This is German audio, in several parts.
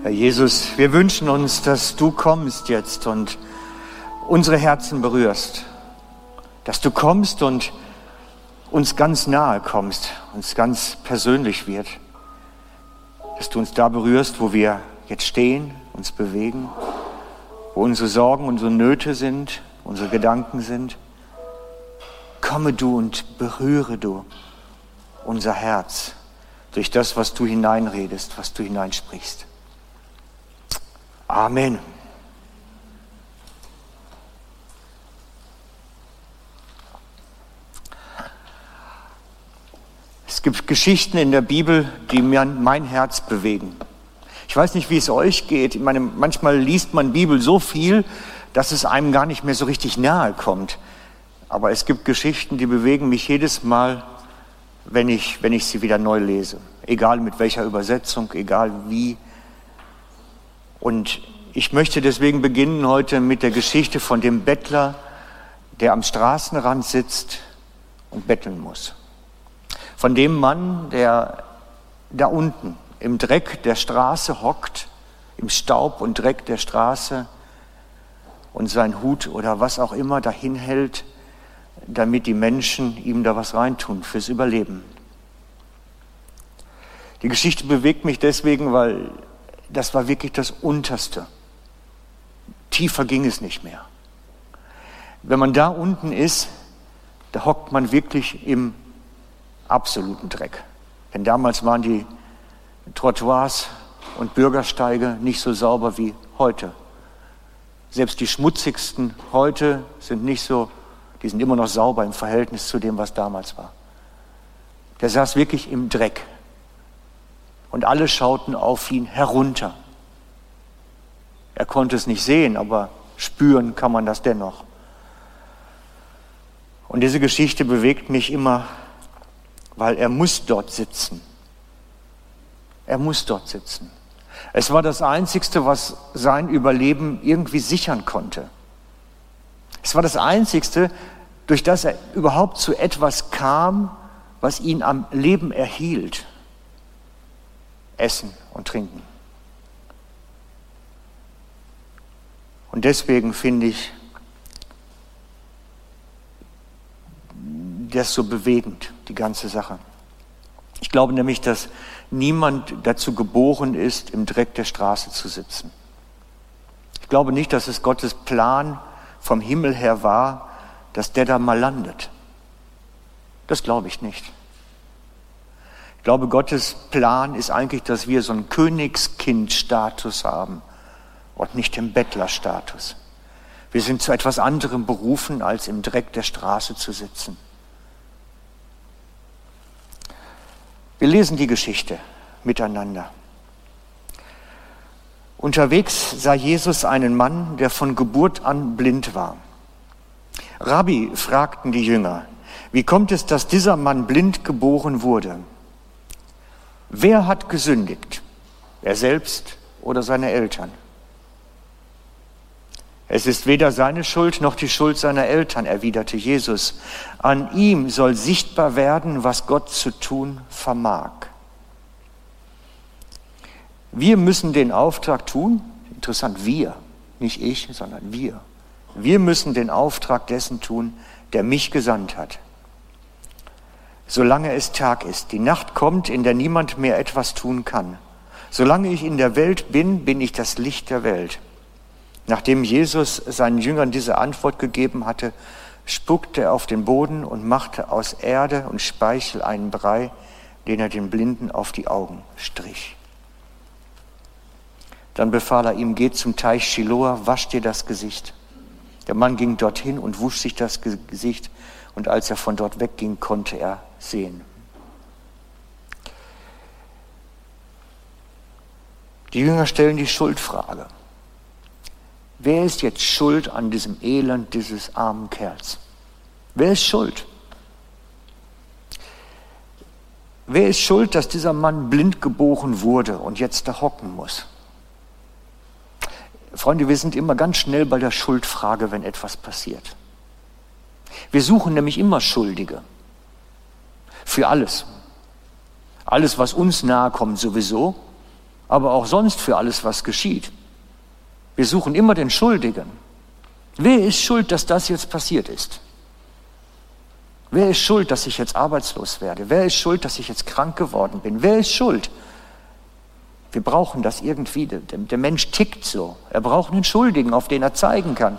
Herr Jesus, wir wünschen uns, dass du kommst jetzt und unsere Herzen berührst. Dass du kommst und uns ganz nahe kommst, uns ganz persönlich wird. Dass du uns da berührst, wo wir jetzt stehen, uns bewegen, wo unsere Sorgen, unsere Nöte sind, unsere Gedanken sind. Komme du und berühre du unser Herz durch das, was du hineinredest, was du hineinsprichst. Amen. Es gibt Geschichten in der Bibel, die mir mein Herz bewegen. Ich weiß nicht, wie es euch geht. Ich meine, manchmal liest man Bibel so viel, dass es einem gar nicht mehr so richtig nahe kommt. Aber es gibt Geschichten, die bewegen mich jedes Mal, wenn ich, wenn ich sie wieder neu lese. Egal mit welcher Übersetzung, egal wie. Und ich möchte deswegen beginnen heute mit der Geschichte von dem Bettler, der am Straßenrand sitzt und betteln muss. Von dem Mann, der da unten im Dreck der Straße hockt, im Staub und Dreck der Straße und sein Hut oder was auch immer dahin hält, damit die Menschen ihm da was reintun fürs Überleben. Die Geschichte bewegt mich deswegen, weil das war wirklich das Unterste. Tiefer ging es nicht mehr. Wenn man da unten ist, da hockt man wirklich im absoluten Dreck. Denn damals waren die Trottoirs und Bürgersteige nicht so sauber wie heute. Selbst die schmutzigsten heute sind nicht so, die sind immer noch sauber im Verhältnis zu dem, was damals war. Der saß wirklich im Dreck. Und alle schauten auf ihn herunter. Er konnte es nicht sehen, aber spüren kann man das dennoch. Und diese Geschichte bewegt mich immer, weil er muss dort sitzen. Er muss dort sitzen. Es war das Einzigste, was sein Überleben irgendwie sichern konnte. Es war das Einzigste, durch das er überhaupt zu etwas kam, was ihn am Leben erhielt. Essen und Trinken. Und deswegen finde ich das so bewegend, die ganze Sache. Ich glaube nämlich, dass niemand dazu geboren ist, im Dreck der Straße zu sitzen. Ich glaube nicht, dass es Gottes Plan vom Himmel her war, dass der da mal landet. Das glaube ich nicht. Ich glaube, Gottes Plan ist eigentlich, dass wir so einen Königskind-Status haben und nicht den Bettlerstatus. Wir sind zu etwas anderem berufen, als im Dreck der Straße zu sitzen. Wir lesen die Geschichte miteinander. Unterwegs sah Jesus einen Mann, der von Geburt an blind war. Rabbi, fragten die Jünger, wie kommt es, dass dieser Mann blind geboren wurde? Wer hat gesündigt? Er selbst oder seine Eltern? Es ist weder seine Schuld noch die Schuld seiner Eltern, erwiderte Jesus. An ihm soll sichtbar werden, was Gott zu tun vermag. Wir müssen den Auftrag tun, interessant, wir, nicht ich, sondern wir. Wir müssen den Auftrag dessen tun, der mich gesandt hat solange es Tag ist. Die Nacht kommt, in der niemand mehr etwas tun kann. Solange ich in der Welt bin, bin ich das Licht der Welt. Nachdem Jesus seinen Jüngern diese Antwort gegeben hatte, spuckte er auf den Boden und machte aus Erde und Speichel einen Brei, den er den Blinden auf die Augen strich. Dann befahl er ihm, geht zum Teich Shiloah, wasch dir das Gesicht. Der Mann ging dorthin und wusch sich das Gesicht, und als er von dort wegging, konnte er sehen. Die Jünger stellen die Schuldfrage. Wer ist jetzt schuld an diesem Elend dieses armen Kerls? Wer ist schuld? Wer ist schuld, dass dieser Mann blind geboren wurde und jetzt da hocken muss? Freunde, wir sind immer ganz schnell bei der Schuldfrage, wenn etwas passiert. Wir suchen nämlich immer Schuldige. Für alles. Alles, was uns nahe kommt, sowieso. aber auch sonst für alles, was geschieht. Wir suchen immer den Schuldigen. Wer ist schuld, dass das jetzt passiert ist? Wer ist schuld, dass ich jetzt arbeitslos werde? Wer ist schuld, dass ich jetzt krank geworden bin? Wer ist schuld? Wir brauchen das irgendwie. Der, Mensch tickt so. Er braucht einen Schuldigen, auf den er zeigen kann.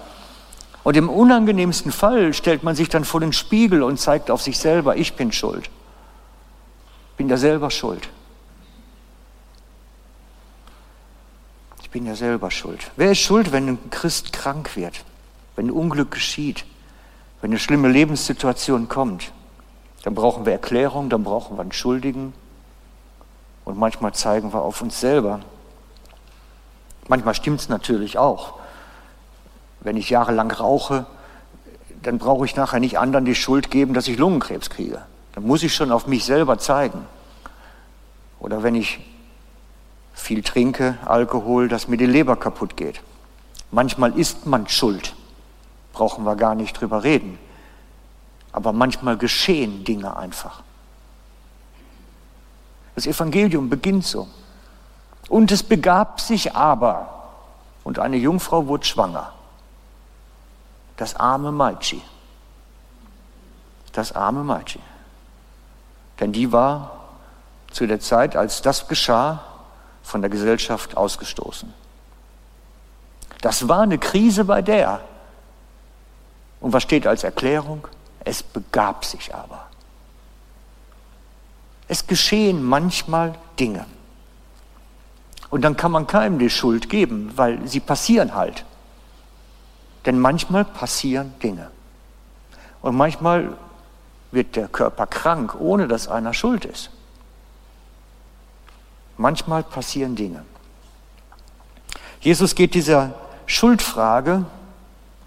Und im unangenehmsten Fall stellt man sich dann vor den Spiegel und zeigt auf sich selber, ich bin schuld. Bin ja selber schuld. Ich bin ja selber schuld. Wer ist schuld, wenn ein Christ krank wird, wenn ein Unglück geschieht, wenn eine schlimme Lebenssituation kommt? Dann brauchen wir Erklärung, dann brauchen wir einen Schuldigen und manchmal zeigen wir auf uns selber. Manchmal stimmt es natürlich auch. Wenn ich jahrelang rauche, dann brauche ich nachher nicht anderen die Schuld geben, dass ich Lungenkrebs kriege. Dann muss ich schon auf mich selber zeigen. Oder wenn ich viel trinke, Alkohol, dass mir die Leber kaputt geht. Manchmal ist man schuld, brauchen wir gar nicht drüber reden. Aber manchmal geschehen Dinge einfach. Das Evangelium beginnt so. Und es begab sich aber, und eine Jungfrau wurde schwanger. Das arme Maitschi. Das arme Maitschi. Denn die war zu der Zeit, als das geschah, von der Gesellschaft ausgestoßen. Das war eine Krise bei der. Und was steht als Erklärung? Es begab sich aber. Es geschehen manchmal Dinge. Und dann kann man keinem die Schuld geben, weil sie passieren halt. Denn manchmal passieren Dinge. Und manchmal wird der Körper krank, ohne dass einer schuld ist. Manchmal passieren Dinge. Jesus geht dieser Schuldfrage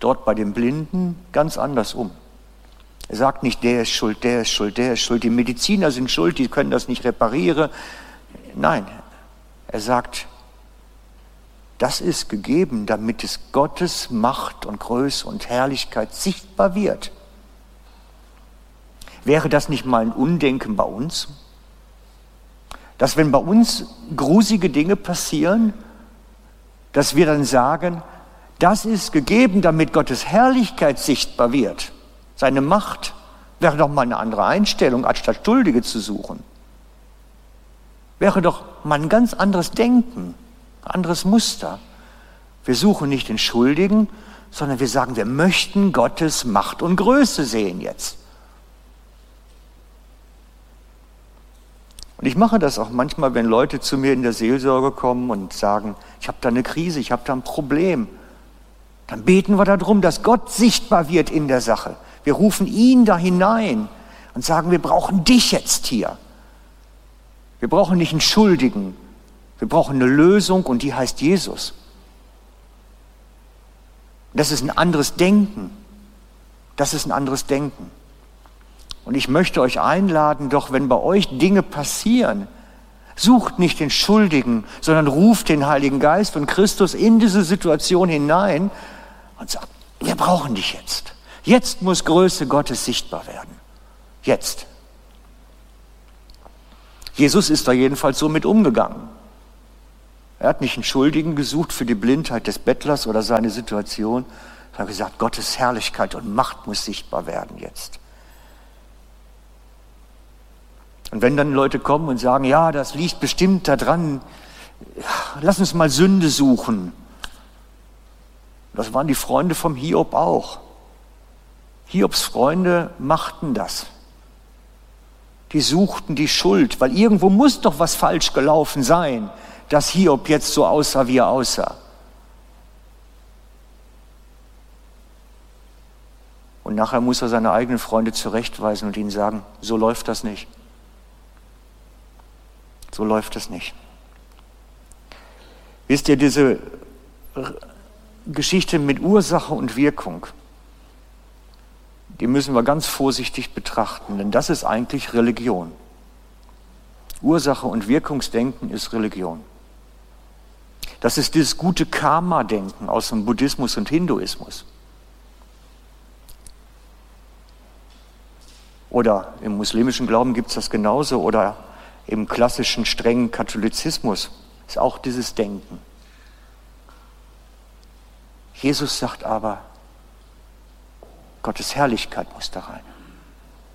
dort bei den Blinden ganz anders um. Er sagt nicht, der ist schuld, der ist schuld, der ist schuld. Die Mediziner sind schuld, die können das nicht reparieren. Nein, er sagt, das ist gegeben, damit es Gottes Macht und Größe und Herrlichkeit sichtbar wird. Wäre das nicht mal ein Undenken bei uns? Dass wenn bei uns grusige Dinge passieren, dass wir dann sagen, das ist gegeben, damit Gottes Herrlichkeit sichtbar wird. Seine Macht wäre doch mal eine andere Einstellung, anstatt Schuldige zu suchen. Wäre doch mal ein ganz anderes Denken, ein anderes Muster. Wir suchen nicht den Schuldigen, sondern wir sagen, wir möchten Gottes Macht und Größe sehen jetzt. Und ich mache das auch manchmal, wenn Leute zu mir in der Seelsorge kommen und sagen, ich habe da eine Krise, ich habe da ein Problem. Dann beten wir darum, dass Gott sichtbar wird in der Sache. Wir rufen ihn da hinein und sagen, wir brauchen dich jetzt hier. Wir brauchen nicht einen Schuldigen. Wir brauchen eine Lösung und die heißt Jesus. Das ist ein anderes Denken. Das ist ein anderes Denken. Und ich möchte euch einladen, doch wenn bei euch Dinge passieren, sucht nicht den Schuldigen, sondern ruft den Heiligen Geist und Christus in diese Situation hinein und sagt, wir brauchen dich jetzt. Jetzt muss Größe Gottes sichtbar werden. Jetzt. Jesus ist da jedenfalls so mit umgegangen. Er hat nicht einen Schuldigen gesucht für die Blindheit des Bettlers oder seine Situation. Er hat gesagt, Gottes Herrlichkeit und Macht muss sichtbar werden jetzt. Und wenn dann Leute kommen und sagen, ja, das liegt bestimmt daran, lass uns mal Sünde suchen. Das waren die Freunde vom Hiob auch. Hiobs Freunde machten das. Die suchten die Schuld, weil irgendwo muss doch was falsch gelaufen sein, dass Hiob jetzt so aussah, wie er aussah. Und nachher muss er seine eigenen Freunde zurechtweisen und ihnen sagen, so läuft das nicht. So läuft es nicht. Wisst ihr, diese Geschichte mit Ursache und Wirkung, die müssen wir ganz vorsichtig betrachten, denn das ist eigentlich Religion. Ursache und Wirkungsdenken ist Religion. Das ist dieses gute Karma-Denken aus dem Buddhismus und Hinduismus. Oder im muslimischen Glauben gibt es das genauso oder im klassischen strengen Katholizismus ist auch dieses Denken. Jesus sagt aber, Gottes Herrlichkeit muss da rein.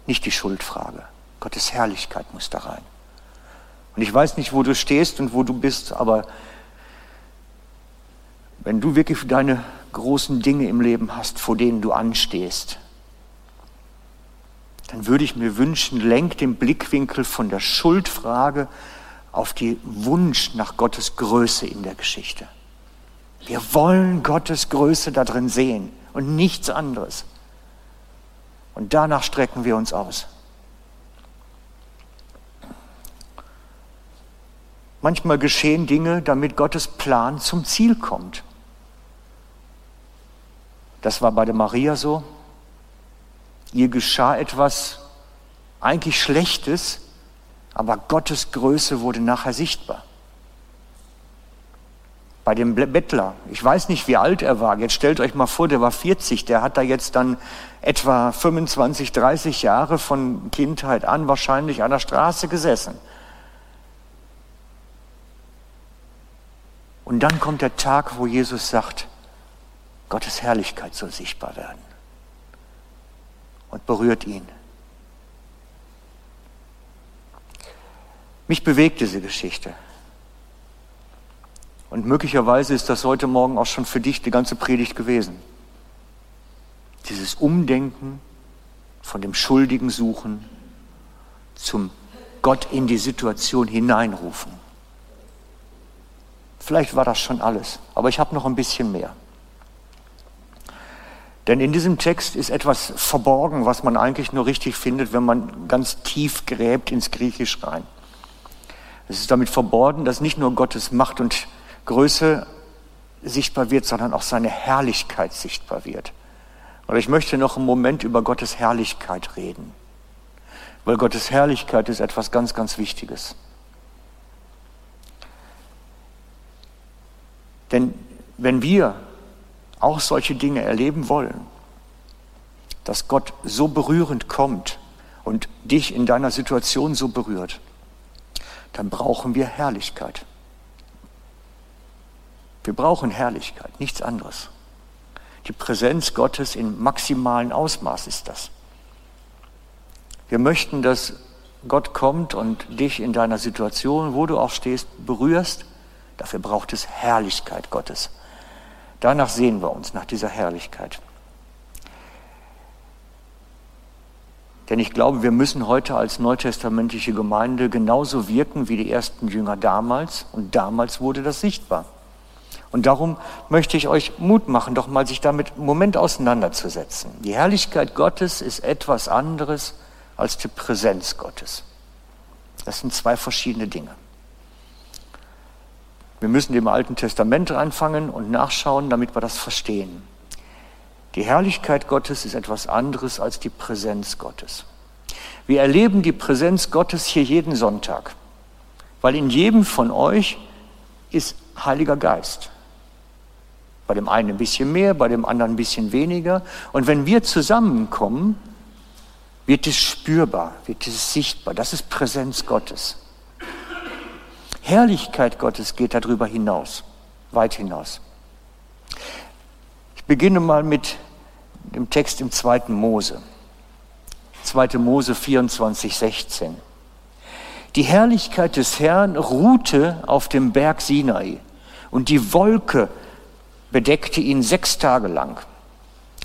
Nicht die Schuldfrage. Gottes Herrlichkeit muss da rein. Und ich weiß nicht, wo du stehst und wo du bist, aber wenn du wirklich deine großen Dinge im Leben hast, vor denen du anstehst, dann würde ich mir wünschen, lenk den Blickwinkel von der Schuldfrage auf den Wunsch nach Gottes Größe in der Geschichte. Wir wollen Gottes Größe da drin sehen und nichts anderes. Und danach strecken wir uns aus. Manchmal geschehen Dinge, damit Gottes Plan zum Ziel kommt. Das war bei der Maria so. Ihr geschah etwas eigentlich Schlechtes, aber Gottes Größe wurde nachher sichtbar. Bei dem Bettler, ich weiß nicht, wie alt er war, jetzt stellt euch mal vor, der war 40, der hat da jetzt dann etwa 25, 30 Jahre von Kindheit an wahrscheinlich an der Straße gesessen. Und dann kommt der Tag, wo Jesus sagt, Gottes Herrlichkeit soll sichtbar werden und berührt ihn. Mich bewegt diese Geschichte. Und möglicherweise ist das heute Morgen auch schon für dich die ganze Predigt gewesen. Dieses Umdenken von dem Schuldigen suchen zum Gott in die Situation hineinrufen. Vielleicht war das schon alles, aber ich habe noch ein bisschen mehr. Denn in diesem Text ist etwas verborgen, was man eigentlich nur richtig findet, wenn man ganz tief gräbt ins Griechisch rein. Es ist damit verborgen, dass nicht nur Gottes Macht und Größe sichtbar wird, sondern auch seine Herrlichkeit sichtbar wird. Und ich möchte noch einen Moment über Gottes Herrlichkeit reden, weil Gottes Herrlichkeit ist etwas ganz, ganz Wichtiges. Denn wenn wir auch solche Dinge erleben wollen, dass Gott so berührend kommt und dich in deiner Situation so berührt, dann brauchen wir Herrlichkeit. Wir brauchen Herrlichkeit, nichts anderes. Die Präsenz Gottes in maximalen Ausmaß ist das. Wir möchten, dass Gott kommt und dich in deiner Situation, wo du auch stehst, berührst. Dafür braucht es Herrlichkeit Gottes. Danach sehen wir uns, nach dieser Herrlichkeit. Denn ich glaube, wir müssen heute als neutestamentliche Gemeinde genauso wirken wie die ersten Jünger damals. Und damals wurde das sichtbar. Und darum möchte ich euch Mut machen, doch mal sich damit einen Moment auseinanderzusetzen. Die Herrlichkeit Gottes ist etwas anderes als die Präsenz Gottes. Das sind zwei verschiedene Dinge. Wir müssen im Alten Testament anfangen und nachschauen, damit wir das verstehen. Die Herrlichkeit Gottes ist etwas anderes als die Präsenz Gottes. Wir erleben die Präsenz Gottes hier jeden Sonntag, weil in jedem von euch ist Heiliger Geist. Bei dem einen ein bisschen mehr, bei dem anderen ein bisschen weniger. Und wenn wir zusammenkommen, wird es spürbar, wird es sichtbar. Das ist Präsenz Gottes. Herrlichkeit Gottes geht darüber hinaus, weit hinaus. Ich beginne mal mit dem Text im 2. Mose. 2. Mose 24, 16. Die Herrlichkeit des Herrn ruhte auf dem Berg Sinai und die Wolke bedeckte ihn sechs Tage lang.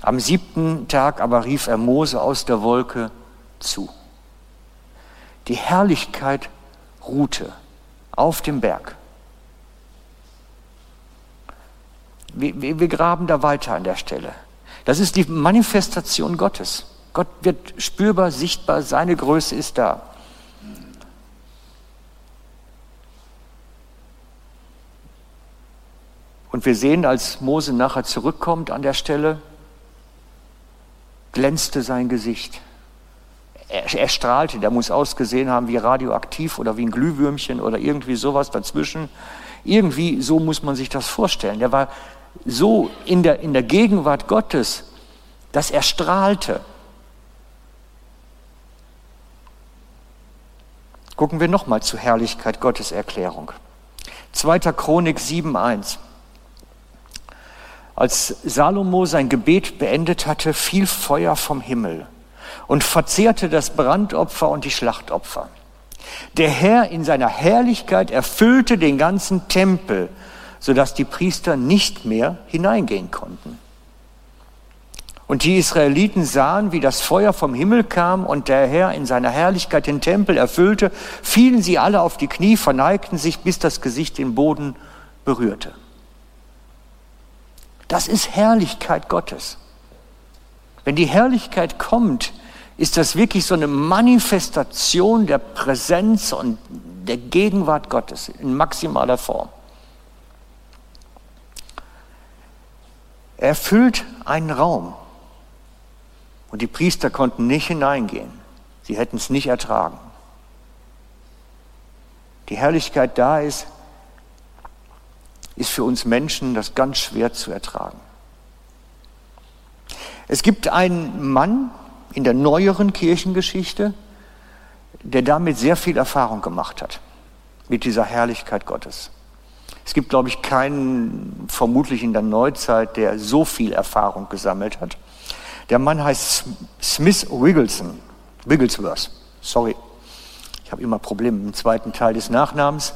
Am siebten Tag aber rief er Mose aus der Wolke zu. Die Herrlichkeit ruhte auf dem Berg. Wir, wir, graben da weiter an der Stelle. Das ist die Manifestation Gottes. Gott wird spürbar, sichtbar, seine Größe ist da. Und wir sehen, als Mose nachher zurückkommt an der Stelle, glänzte sein Gesicht er, er strahlte, der muss ausgesehen haben wie radioaktiv oder wie ein Glühwürmchen oder irgendwie sowas dazwischen. Irgendwie so muss man sich das vorstellen. Der war so in der, in der Gegenwart Gottes, dass er strahlte. Gucken wir nochmal zur Herrlichkeit Gottes Erklärung. 2. Chronik 7.1. Als Salomo sein Gebet beendet hatte, fiel Feuer vom Himmel und verzehrte das Brandopfer und die Schlachtopfer. Der Herr in seiner Herrlichkeit erfüllte den ganzen Tempel, sodass die Priester nicht mehr hineingehen konnten. Und die Israeliten sahen, wie das Feuer vom Himmel kam und der Herr in seiner Herrlichkeit den Tempel erfüllte, fielen sie alle auf die Knie, verneigten sich, bis das Gesicht den Boden berührte. Das ist Herrlichkeit Gottes. Wenn die Herrlichkeit kommt, ist das wirklich so eine Manifestation der Präsenz und der Gegenwart Gottes in maximaler Form. Er erfüllt einen Raum und die Priester konnten nicht hineingehen. Sie hätten es nicht ertragen. Die Herrlichkeit da ist, ist für uns Menschen das ganz schwer zu ertragen. Es gibt einen Mann in der neueren Kirchengeschichte, der damit sehr viel Erfahrung gemacht hat, mit dieser Herrlichkeit Gottes. Es gibt, glaube ich, keinen, vermutlich in der Neuzeit, der so viel Erfahrung gesammelt hat. Der Mann heißt Smith Wigglesworth. Wigglesworth. Sorry, ich habe immer Probleme mit dem zweiten Teil des Nachnamens.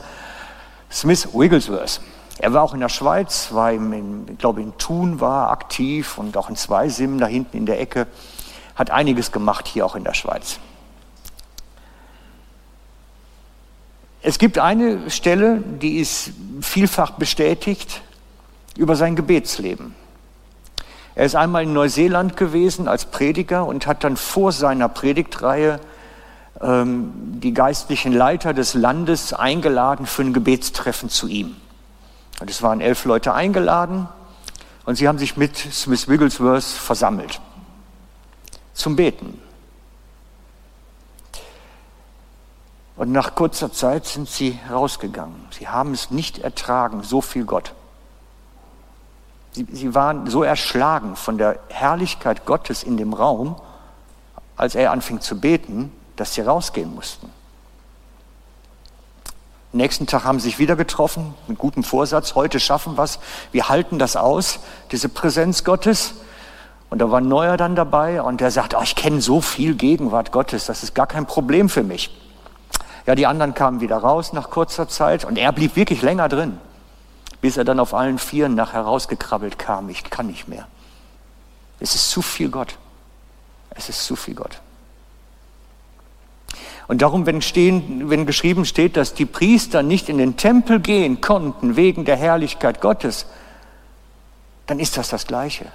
Smith Wigglesworth. Er war auch in der Schweiz, war in, ich glaube in Thun war aktiv und auch in Zweisimmen da hinten in der Ecke. Hat einiges gemacht hier auch in der Schweiz. Es gibt eine Stelle, die ist vielfach bestätigt über sein Gebetsleben. Er ist einmal in Neuseeland gewesen als Prediger und hat dann vor seiner Predigtreihe ähm, die geistlichen Leiter des Landes eingeladen für ein Gebetstreffen zu ihm. Und es waren elf Leute eingeladen und sie haben sich mit Smith Wigglesworth versammelt zum Beten. Und nach kurzer Zeit sind sie rausgegangen. Sie haben es nicht ertragen, so viel Gott. Sie, sie, waren so erschlagen von der Herrlichkeit Gottes in dem Raum, als er anfing zu beten, dass sie rausgehen mussten. Nächsten Tag haben sie sich wieder getroffen mit gutem Vorsatz. Heute schaffen wir es. Wir halten das aus, diese Präsenz Gottes. Und da war ein Neuer dann dabei und der sagt, oh, ich kenne so viel Gegenwart Gottes, das ist gar kein Problem für mich. Ja, die anderen kamen wieder raus nach kurzer Zeit und er blieb wirklich länger drin, bis er dann auf allen Vieren nachher rausgekrabbelt kam. Ich kann nicht mehr. Es ist zu viel Gott. Es ist zu viel Gott. Und darum, wenn, stehen, wenn geschrieben steht, dass die Priester nicht in den Tempel gehen konnten wegen der Herrlichkeit Gottes, dann ist das das Gleiche.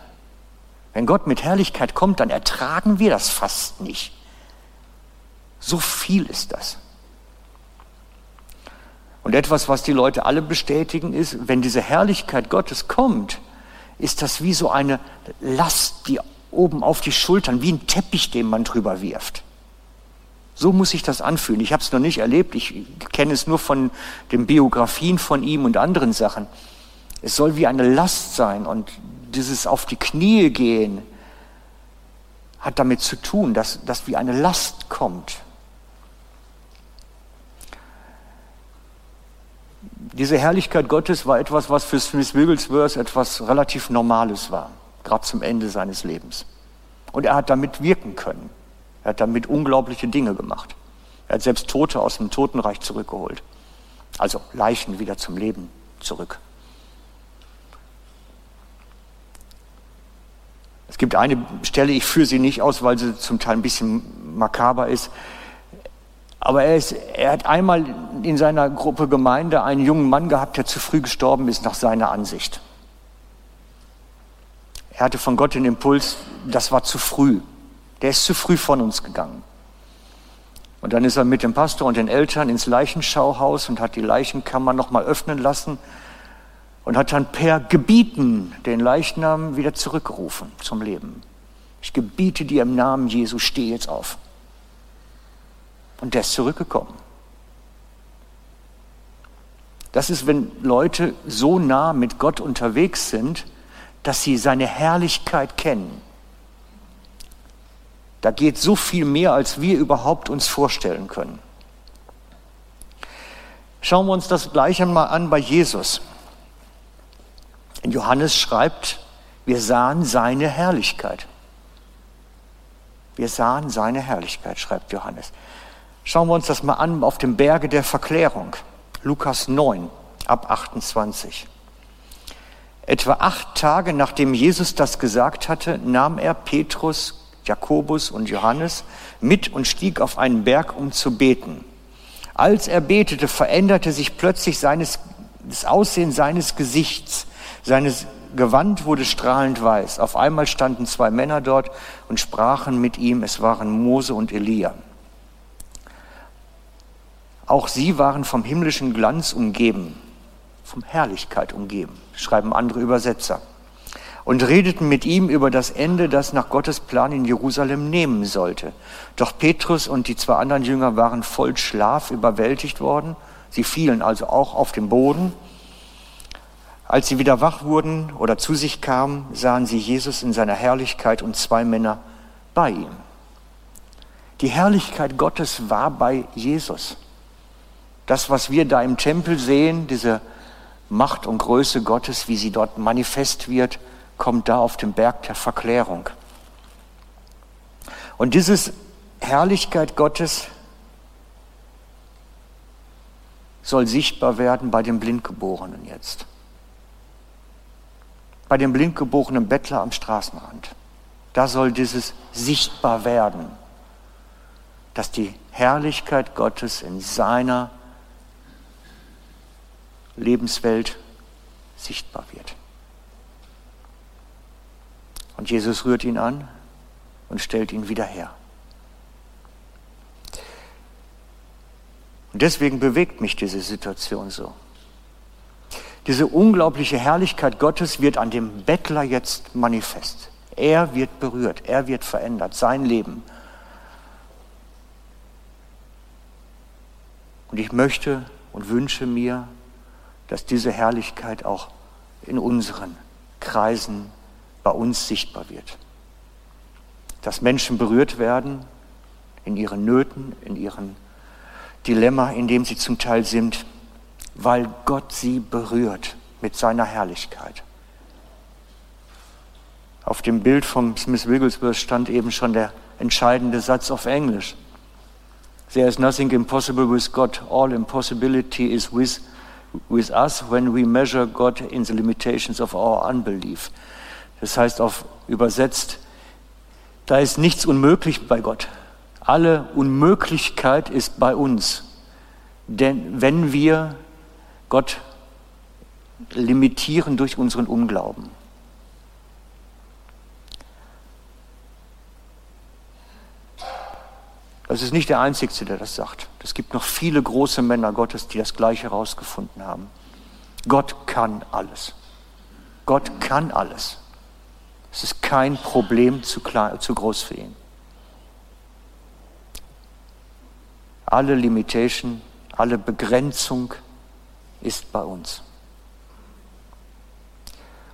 Wenn Gott mit Herrlichkeit kommt, dann ertragen wir das fast nicht. So viel ist das. Und etwas, was die Leute alle bestätigen, ist, wenn diese Herrlichkeit Gottes kommt, ist das wie so eine Last, die oben auf die Schultern, wie ein Teppich, den man drüber wirft. So muss sich das anfühlen. Ich habe es noch nicht erlebt, ich kenne es nur von den Biografien von ihm und anderen Sachen. Es soll wie eine Last sein und dieses auf die Knie gehen hat damit zu tun, dass, dass wie eine Last kommt. Diese Herrlichkeit Gottes war etwas, was für Smith Wigglesworth etwas relativ Normales war, gerade zum Ende seines Lebens. Und er hat damit wirken können. Er hat damit unglaubliche Dinge gemacht. Er hat selbst Tote aus dem Totenreich zurückgeholt. Also Leichen wieder zum Leben zurück. Es gibt eine Stelle, ich führe sie nicht aus, weil sie zum Teil ein bisschen makaber ist. Aber er, ist, er hat einmal in seiner Gruppe Gemeinde einen jungen Mann gehabt, der zu früh gestorben ist, nach seiner Ansicht. Er hatte von Gott den Impuls, das war zu früh. Der ist zu früh von uns gegangen. Und dann ist er mit dem Pastor und den Eltern ins Leichenschauhaus und hat die Leichenkammer nochmal öffnen lassen und hat dann per Gebieten den Leichnam wieder zurückgerufen zum Leben. Ich gebiete dir im Namen Jesu, steh jetzt auf. Und der ist zurückgekommen. Das ist, wenn Leute so nah mit Gott unterwegs sind, dass sie seine Herrlichkeit kennen. Da geht so viel mehr, als wir überhaupt uns vorstellen können. Schauen wir uns das gleich einmal an bei Jesus. Johannes schreibt, wir sahen seine Herrlichkeit. Wir sahen seine Herrlichkeit, schreibt Johannes. Schauen wir uns das mal an auf dem Berge der Verklärung. Lukas 9 ab 28. Etwa acht Tage nachdem Jesus das gesagt hatte, nahm er Petrus, Jakobus und Johannes mit und stieg auf einen Berg, um zu beten. Als er betete, veränderte sich plötzlich seines, das Aussehen seines Gesichts. Seines Gewand wurde strahlend weiß. Auf einmal standen zwei Männer dort und sprachen mit ihm. Es waren Mose und Elia. Auch sie waren vom himmlischen Glanz umgeben, vom Herrlichkeit umgeben, schreiben andere Übersetzer, und redeten mit ihm über das Ende, das nach Gottes Plan in Jerusalem nehmen sollte. Doch Petrus und die zwei anderen Jünger waren voll Schlaf überwältigt worden. Sie fielen also auch auf den Boden. Als sie wieder wach wurden oder zu sich kamen, sahen sie Jesus in seiner Herrlichkeit und zwei Männer bei ihm. Die Herrlichkeit Gottes war bei Jesus. Das, was wir da im Tempel sehen, diese Macht und Größe Gottes, wie sie dort manifest wird, kommt da auf dem Berg der Verklärung. Und diese Herrlichkeit Gottes soll sichtbar werden bei den Blindgeborenen jetzt. Bei dem blindgeborenen Bettler am Straßenrand. Da soll dieses sichtbar werden, dass die Herrlichkeit Gottes in seiner Lebenswelt sichtbar wird. Und Jesus rührt ihn an und stellt ihn wieder her. Und deswegen bewegt mich diese Situation so. Diese unglaubliche Herrlichkeit Gottes wird an dem Bettler jetzt manifest. Er wird berührt, er wird verändert, sein Leben. Und ich möchte und wünsche mir, dass diese Herrlichkeit auch in unseren Kreisen bei uns sichtbar wird. Dass Menschen berührt werden in ihren Nöten, in ihren Dilemma, in dem sie zum Teil sind, weil Gott sie berührt mit seiner Herrlichkeit. Auf dem Bild von Smith Wigglesworth stand eben schon der entscheidende Satz auf Englisch. There is nothing impossible with God. All impossibility is with with us when we measure God in the limitations of our unbelief. Das heißt auf übersetzt, da ist nichts unmöglich bei Gott. Alle Unmöglichkeit ist bei uns. Denn wenn wir Gott limitieren durch unseren Unglauben. Das ist nicht der Einzige, der das sagt. Es gibt noch viele große Männer Gottes, die das Gleiche herausgefunden haben. Gott kann alles. Gott kann alles. Es ist kein Problem zu, klein, zu groß für ihn. Alle Limitation, alle Begrenzung ist bei uns.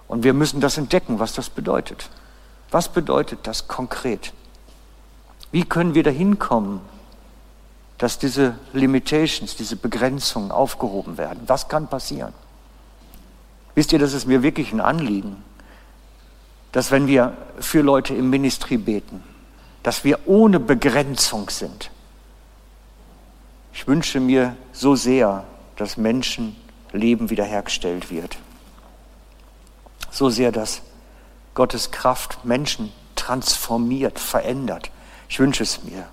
Und wir müssen das entdecken, was das bedeutet. Was bedeutet das konkret? Wie können wir dahin kommen, dass diese Limitations, diese Begrenzungen aufgehoben werden? Was kann passieren? Wisst ihr, das ist mir wirklich ein Anliegen, dass wenn wir für Leute im Ministry beten, dass wir ohne Begrenzung sind. Ich wünsche mir so sehr, dass Menschenleben wiederhergestellt wird. So sehr, dass Gottes Kraft Menschen transformiert, verändert. Ich wünsche es mir,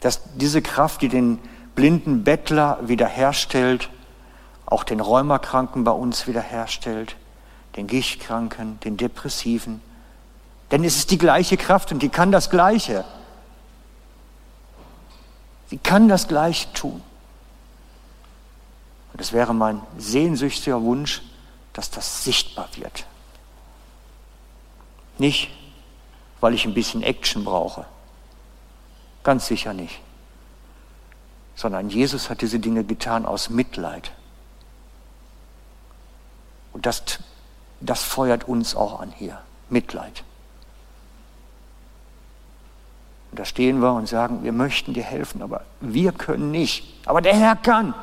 dass diese Kraft, die den blinden Bettler wiederherstellt, auch den Rheumakranken bei uns wiederherstellt, den Gichtkranken, den Depressiven. Denn es ist die gleiche Kraft und die kann das Gleiche. Sie kann das Gleiche tun. Und es wäre mein sehnsüchtiger Wunsch, dass das sichtbar wird. Nicht weil ich ein bisschen Action brauche. Ganz sicher nicht. Sondern Jesus hat diese Dinge getan aus Mitleid. Und das, das feuert uns auch an hier. Mitleid. Und da stehen wir und sagen, wir möchten dir helfen, aber wir können nicht. Aber der Herr kann.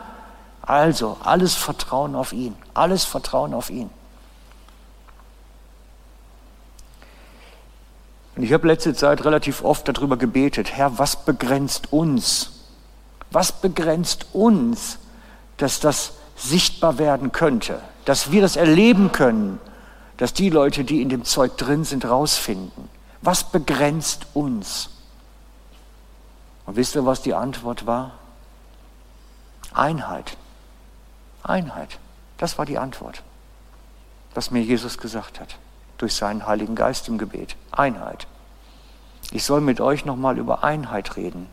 Also alles Vertrauen auf ihn, alles Vertrauen auf ihn. Und ich habe letzte Zeit relativ oft darüber gebetet, Herr, was begrenzt uns? Was begrenzt uns, dass das sichtbar werden könnte, dass wir das erleben können, dass die Leute, die in dem Zeug drin sind, rausfinden? Was begrenzt uns? Und wisst ihr, was die Antwort war? Einheit. Einheit. Das war die Antwort, was mir Jesus gesagt hat durch seinen Heiligen Geist im Gebet. Einheit. Ich soll mit euch nochmal über Einheit reden.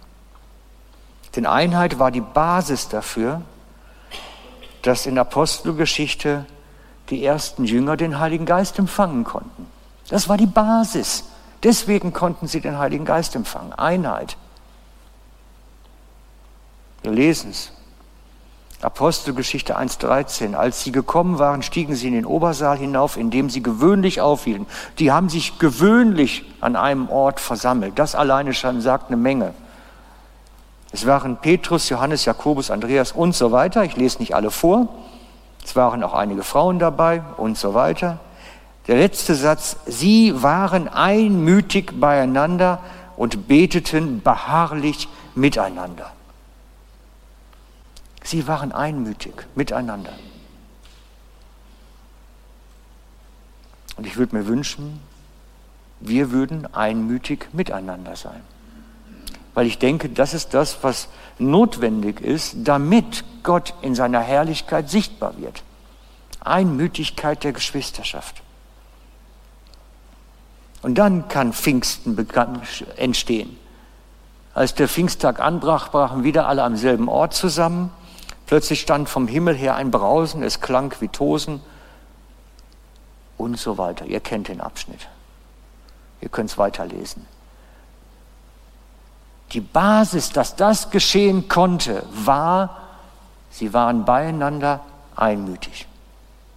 Denn Einheit war die Basis dafür, dass in Apostelgeschichte die ersten Jünger den Heiligen Geist empfangen konnten. Das war die Basis. Deswegen konnten sie den Heiligen Geist empfangen. Einheit. Wir lesen es. Apostelgeschichte 1.13. Als sie gekommen waren, stiegen sie in den Obersaal hinauf, in dem sie gewöhnlich aufhielten. Die haben sich gewöhnlich an einem Ort versammelt. Das alleine schon sagt eine Menge. Es waren Petrus, Johannes, Jakobus, Andreas und so weiter. Ich lese nicht alle vor. Es waren auch einige Frauen dabei und so weiter. Der letzte Satz, sie waren einmütig beieinander und beteten beharrlich miteinander. Sie waren einmütig miteinander. Und ich würde mir wünschen, wir würden einmütig miteinander sein. Weil ich denke, das ist das, was notwendig ist, damit Gott in seiner Herrlichkeit sichtbar wird. Einmütigkeit der Geschwisterschaft. Und dann kann Pfingsten entstehen. Als der Pfingsttag anbrach, brachen wieder alle am selben Ort zusammen. Plötzlich stand vom Himmel her ein Brausen, es klang wie Tosen und so weiter. Ihr kennt den Abschnitt. Ihr könnt es weiterlesen. Die Basis, dass das geschehen konnte, war, sie waren beieinander einmütig.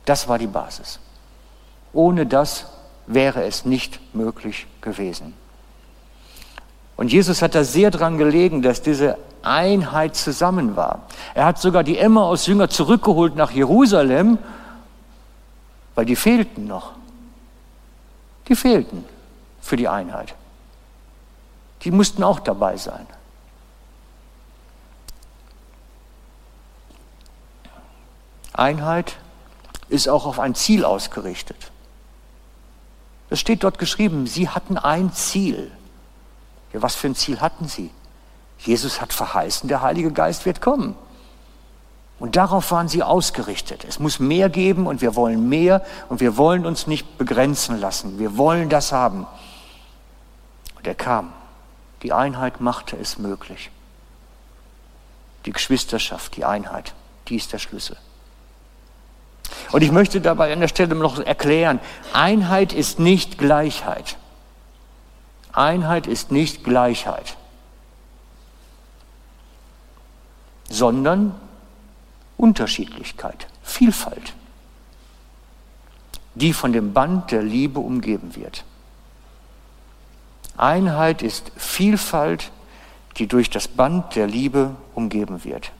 Das war die Basis. Ohne das wäre es nicht möglich gewesen. Und Jesus hat da sehr dran gelegen, dass diese Einheit zusammen war. Er hat sogar die Emmaus-Jünger zurückgeholt nach Jerusalem, weil die fehlten noch. Die fehlten für die Einheit. Die mussten auch dabei sein. Einheit ist auch auf ein Ziel ausgerichtet. Es steht dort geschrieben, sie hatten ein Ziel. Ja, was für ein Ziel hatten sie? Jesus hat verheißen, der Heilige Geist wird kommen. Und darauf waren sie ausgerichtet. Es muss mehr geben und wir wollen mehr und wir wollen uns nicht begrenzen lassen. Wir wollen das haben. Und er kam. Die Einheit machte es möglich. Die Geschwisterschaft, die Einheit, die ist der Schlüssel. Und ich möchte dabei an der Stelle noch erklären, Einheit ist nicht Gleichheit. Einheit ist nicht Gleichheit. sondern Unterschiedlichkeit, Vielfalt, die von dem Band der Liebe umgeben wird. Einheit ist Vielfalt, die durch das Band der Liebe umgeben wird.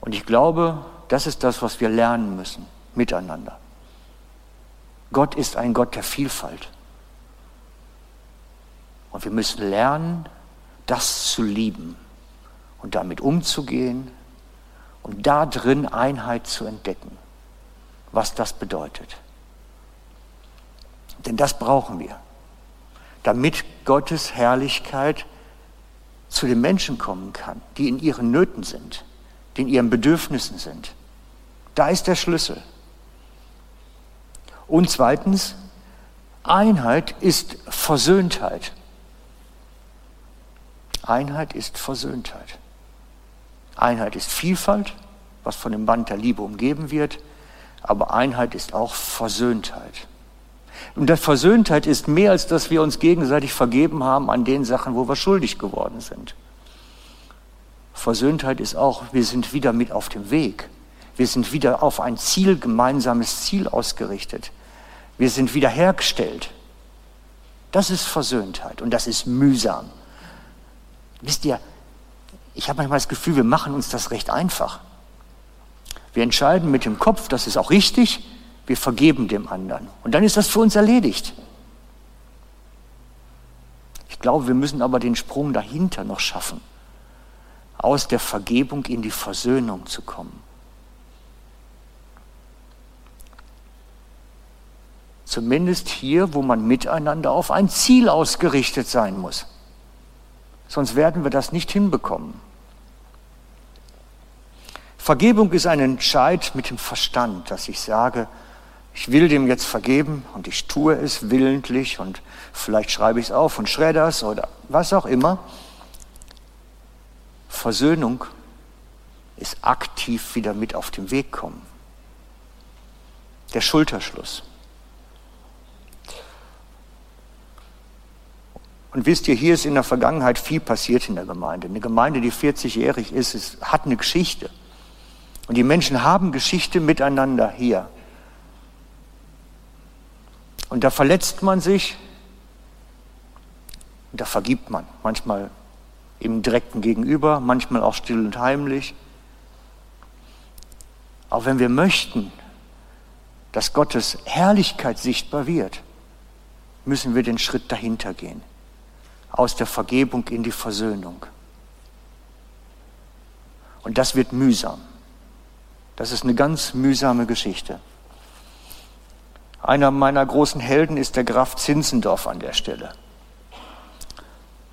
Und ich glaube, das ist das, was wir lernen müssen miteinander. Gott ist ein Gott der Vielfalt. Und wir müssen lernen, das zu lieben und damit umzugehen und da drin Einheit zu entdecken, was das bedeutet. Denn das brauchen wir, damit Gottes Herrlichkeit zu den Menschen kommen kann, die in ihren Nöten sind, die in ihren Bedürfnissen sind. Da ist der Schlüssel. Und zweitens, Einheit ist Versöhntheit. Einheit ist Versöhntheit. Einheit ist Vielfalt, was von dem Band der Liebe umgeben wird, aber Einheit ist auch Versöhntheit. Und das Versöhntheit ist mehr als dass wir uns gegenseitig vergeben haben an den Sachen, wo wir schuldig geworden sind. Versöhntheit ist auch, wir sind wieder mit auf dem Weg. Wir sind wieder auf ein Ziel, gemeinsames Ziel ausgerichtet. Wir sind wieder hergestellt. Das ist Versöhntheit und das ist mühsam. Wisst ihr, ich habe manchmal das Gefühl, wir machen uns das recht einfach. Wir entscheiden mit dem Kopf, das ist auch richtig, wir vergeben dem anderen. Und dann ist das für uns erledigt. Ich glaube, wir müssen aber den Sprung dahinter noch schaffen, aus der Vergebung in die Versöhnung zu kommen. Zumindest hier, wo man miteinander auf ein Ziel ausgerichtet sein muss. Sonst werden wir das nicht hinbekommen. Vergebung ist ein Entscheid mit dem Verstand, dass ich sage, ich will dem jetzt vergeben und ich tue es willentlich und vielleicht schreibe ich es auf und schredder es oder was auch immer. Versöhnung ist aktiv wieder mit auf den Weg kommen. Der Schulterschluss. Und wisst ihr, hier ist in der Vergangenheit viel passiert in der Gemeinde. Eine Gemeinde, die 40-jährig ist, ist, hat eine Geschichte. Und die Menschen haben Geschichte miteinander hier. Und da verletzt man sich und da vergibt man. Manchmal im direkten Gegenüber, manchmal auch still und heimlich. Auch wenn wir möchten, dass Gottes Herrlichkeit sichtbar wird, müssen wir den Schritt dahinter gehen aus der Vergebung in die Versöhnung. Und das wird mühsam. Das ist eine ganz mühsame Geschichte. Einer meiner großen Helden ist der Graf Zinzendorf an der Stelle.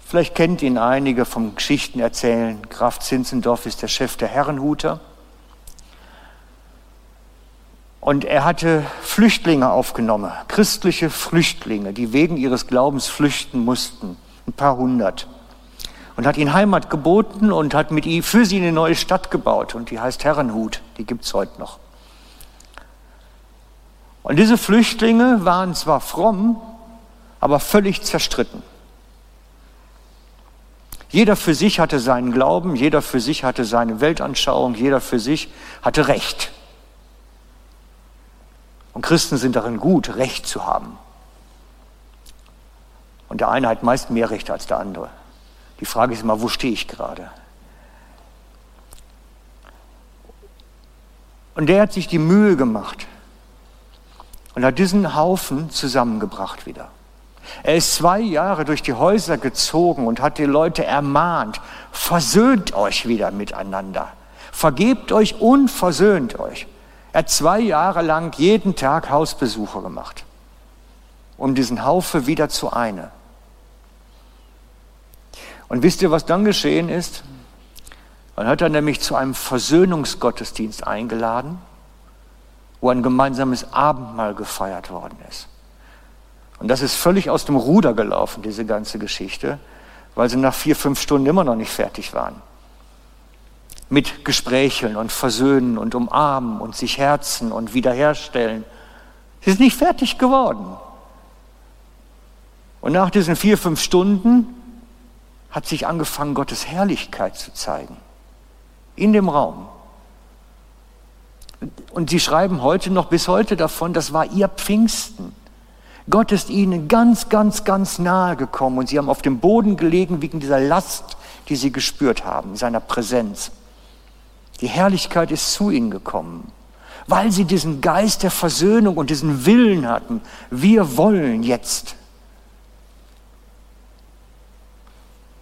Vielleicht kennt ihn einige vom Geschichten erzählen. Graf Zinzendorf ist der Chef der Herrenhuter. Und er hatte Flüchtlinge aufgenommen, christliche Flüchtlinge, die wegen ihres Glaubens flüchten mussten ein paar hundert. Und hat ihnen Heimat geboten und hat mit ihm für sie eine neue Stadt gebaut. Und die heißt Herrenhut, die gibt es heute noch. Und diese Flüchtlinge waren zwar fromm, aber völlig zerstritten. Jeder für sich hatte seinen Glauben, jeder für sich hatte seine Weltanschauung, jeder für sich hatte Recht. Und Christen sind darin gut, Recht zu haben. Und der eine hat meist mehr Rechte als der andere. Die Frage ist immer, wo stehe ich gerade? Und der hat sich die Mühe gemacht und hat diesen Haufen zusammengebracht wieder. Er ist zwei Jahre durch die Häuser gezogen und hat die Leute ermahnt, versöhnt euch wieder miteinander, vergebt euch und versöhnt euch. Er hat zwei Jahre lang jeden Tag Hausbesuche gemacht, um diesen Haufe wieder zu einen. Und wisst ihr, was dann geschehen ist? Dann hat er nämlich zu einem Versöhnungsgottesdienst eingeladen, wo ein gemeinsames Abendmahl gefeiert worden ist. Und das ist völlig aus dem Ruder gelaufen, diese ganze Geschichte, weil sie nach vier, fünf Stunden immer noch nicht fertig waren. Mit Gesprächen und Versöhnen und Umarmen und sich Herzen und Wiederherstellen. Sie sind nicht fertig geworden. Und nach diesen vier, fünf Stunden hat sich angefangen, Gottes Herrlichkeit zu zeigen. In dem Raum. Und sie schreiben heute noch bis heute davon, das war ihr Pfingsten. Gott ist ihnen ganz, ganz, ganz nahe gekommen und sie haben auf dem Boden gelegen wegen dieser Last, die sie gespürt haben, seiner Präsenz. Die Herrlichkeit ist zu ihnen gekommen, weil sie diesen Geist der Versöhnung und diesen Willen hatten. Wir wollen jetzt.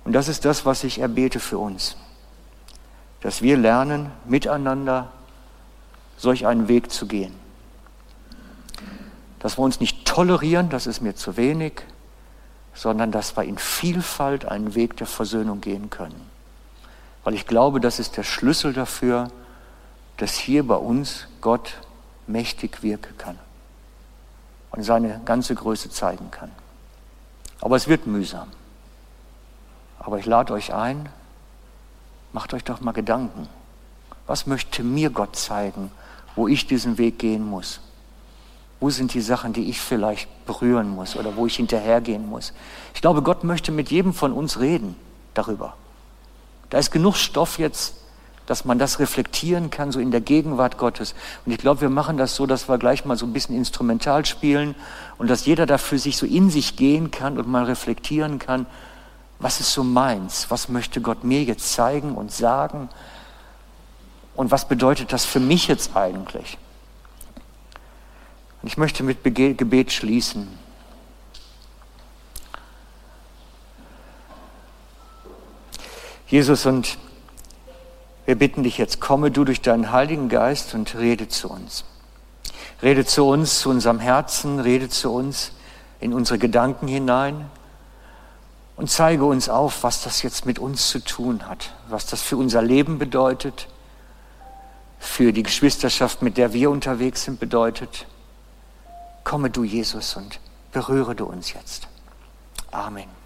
Und das ist das, was ich erbete für uns. Dass wir lernen, miteinander solch einen Weg zu gehen. Dass wir uns nicht tolerieren, das ist mir zu wenig, sondern dass wir in Vielfalt einen Weg der Versöhnung gehen können. Weil ich glaube, das ist der Schlüssel dafür, dass hier bei uns Gott mächtig wirken kann und seine ganze Größe zeigen kann. Aber es wird mühsam. Aber ich lade euch ein, macht euch doch mal Gedanken. Was möchte mir Gott zeigen, wo ich diesen Weg gehen muss? Wo sind die Sachen, die ich vielleicht berühren muss oder wo ich hinterhergehen muss? Ich glaube, Gott möchte mit jedem von uns reden darüber. Da ist genug Stoff jetzt, dass man das reflektieren kann, so in der Gegenwart Gottes. Und ich glaube, wir machen das so, dass wir gleich mal so ein bisschen instrumental spielen und dass jeder da für sich so in sich gehen kann und mal reflektieren kann, Was ist so meins? Was möchte Gott mir jetzt zeigen und sagen? Und was bedeutet das für mich jetzt eigentlich? Und ich möchte mit Gebet schließen. Jesus, und wir bitten dich jetzt, komme du durch deinen Heiligen Geist und rede zu uns. Rede zu uns, zu unserem Herzen, rede zu uns in unsere Gedanken hinein und zeige uns auf, was das jetzt mit uns zu tun hat, was das für unser Leben bedeutet, für die Geschwisterschaft, mit der wir unterwegs sind, bedeutet. Komme du, Jesus, und berühre du uns jetzt. Amen.